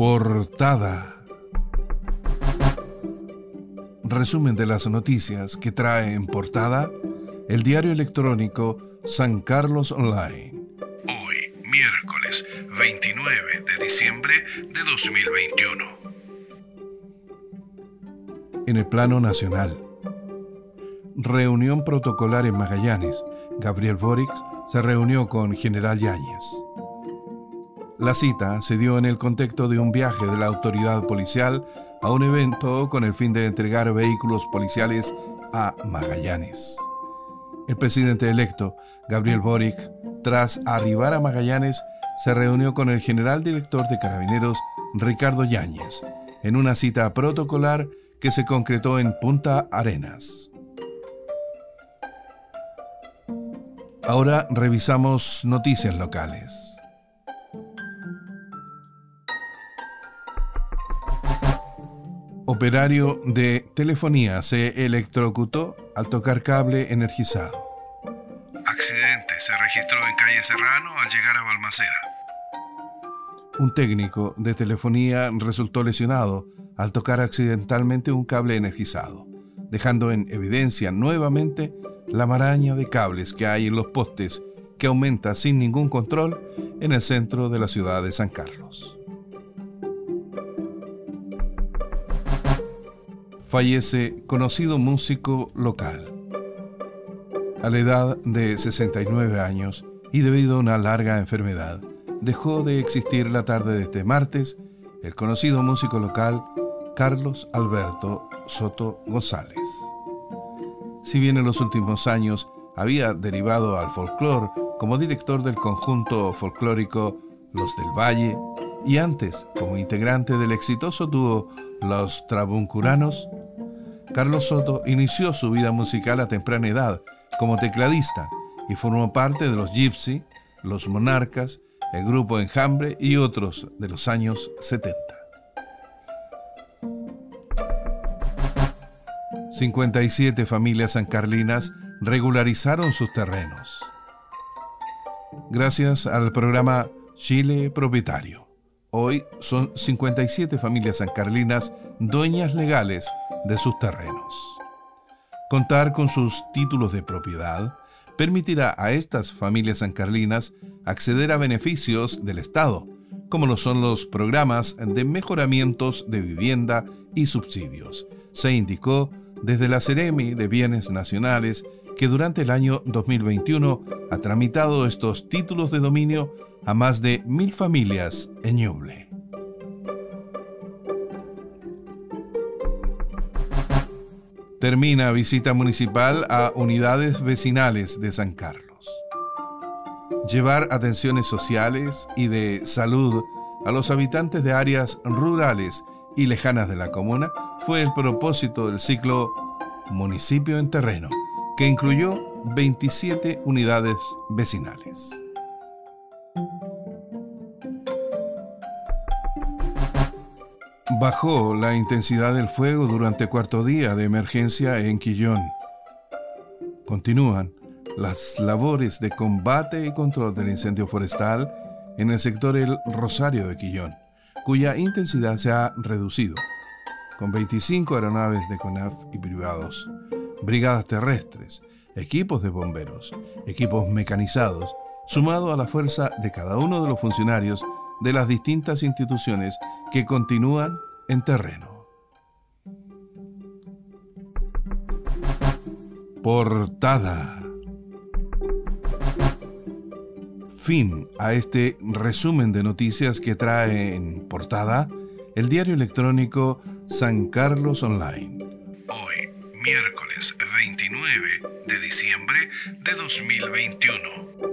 Portada. Resumen de las noticias que trae en portada el diario electrónico San Carlos Online. Hoy, miércoles 29 de diciembre de 2021. En el plano nacional. Reunión protocolar en Magallanes. Gabriel Boric se reunió con General Yáñez. La cita se dio en el contexto de un viaje de la autoridad policial a un evento con el fin de entregar vehículos policiales a Magallanes. El presidente electo, Gabriel Boric, tras arribar a Magallanes, se reunió con el general director de Carabineros, Ricardo Yáñez, en una cita protocolar que se concretó en Punta Arenas. Ahora revisamos noticias locales. Operario de telefonía se electrocutó al tocar cable energizado. Accidente se registró en calle Serrano al llegar a Balmaceda. Un técnico de telefonía resultó lesionado al tocar accidentalmente un cable energizado, dejando en evidencia nuevamente la maraña de cables que hay en los postes que aumenta sin ningún control en el centro de la ciudad de San Carlos. Fallece conocido músico local. A la edad de 69 años y debido a una larga enfermedad, dejó de existir la tarde de este martes el conocido músico local Carlos Alberto Soto González. Si bien en los últimos años había derivado al folclore como director del conjunto folclórico Los del Valle y antes como integrante del exitoso dúo Los Trabuncuranos, Carlos Soto inició su vida musical a temprana edad como tecladista y formó parte de los Gypsy, los Monarcas, el grupo Enjambre y otros de los años 70. 57 familias sancarlinas regularizaron sus terrenos. Gracias al programa Chile Propietario. Hoy son 57 familias sancarlinas dueñas legales de sus terrenos. Contar con sus títulos de propiedad permitirá a estas familias sancarlinas acceder a beneficios del Estado, como lo son los programas de mejoramientos de vivienda y subsidios, se indicó desde la Ceremi de Bienes Nacionales que durante el año 2021 ha tramitado estos títulos de dominio a más de mil familias en Ñuble. Termina visita municipal a unidades vecinales de San Carlos. Llevar atenciones sociales y de salud a los habitantes de áreas rurales y lejanas de la comuna fue el propósito del ciclo Municipio en Terreno, que incluyó 27 unidades vecinales. Bajó la intensidad del fuego durante cuarto día de emergencia en Quillón. Continúan las labores de combate y control del incendio forestal en el sector El Rosario de Quillón cuya intensidad se ha reducido, con 25 aeronaves de CONAF y privados, brigadas terrestres, equipos de bomberos, equipos mecanizados, sumado a la fuerza de cada uno de los funcionarios de las distintas instituciones que continúan en terreno. Portada. fin a este resumen de noticias que trae en portada el diario electrónico San Carlos Online. Miércoles 29 de diciembre de 2021.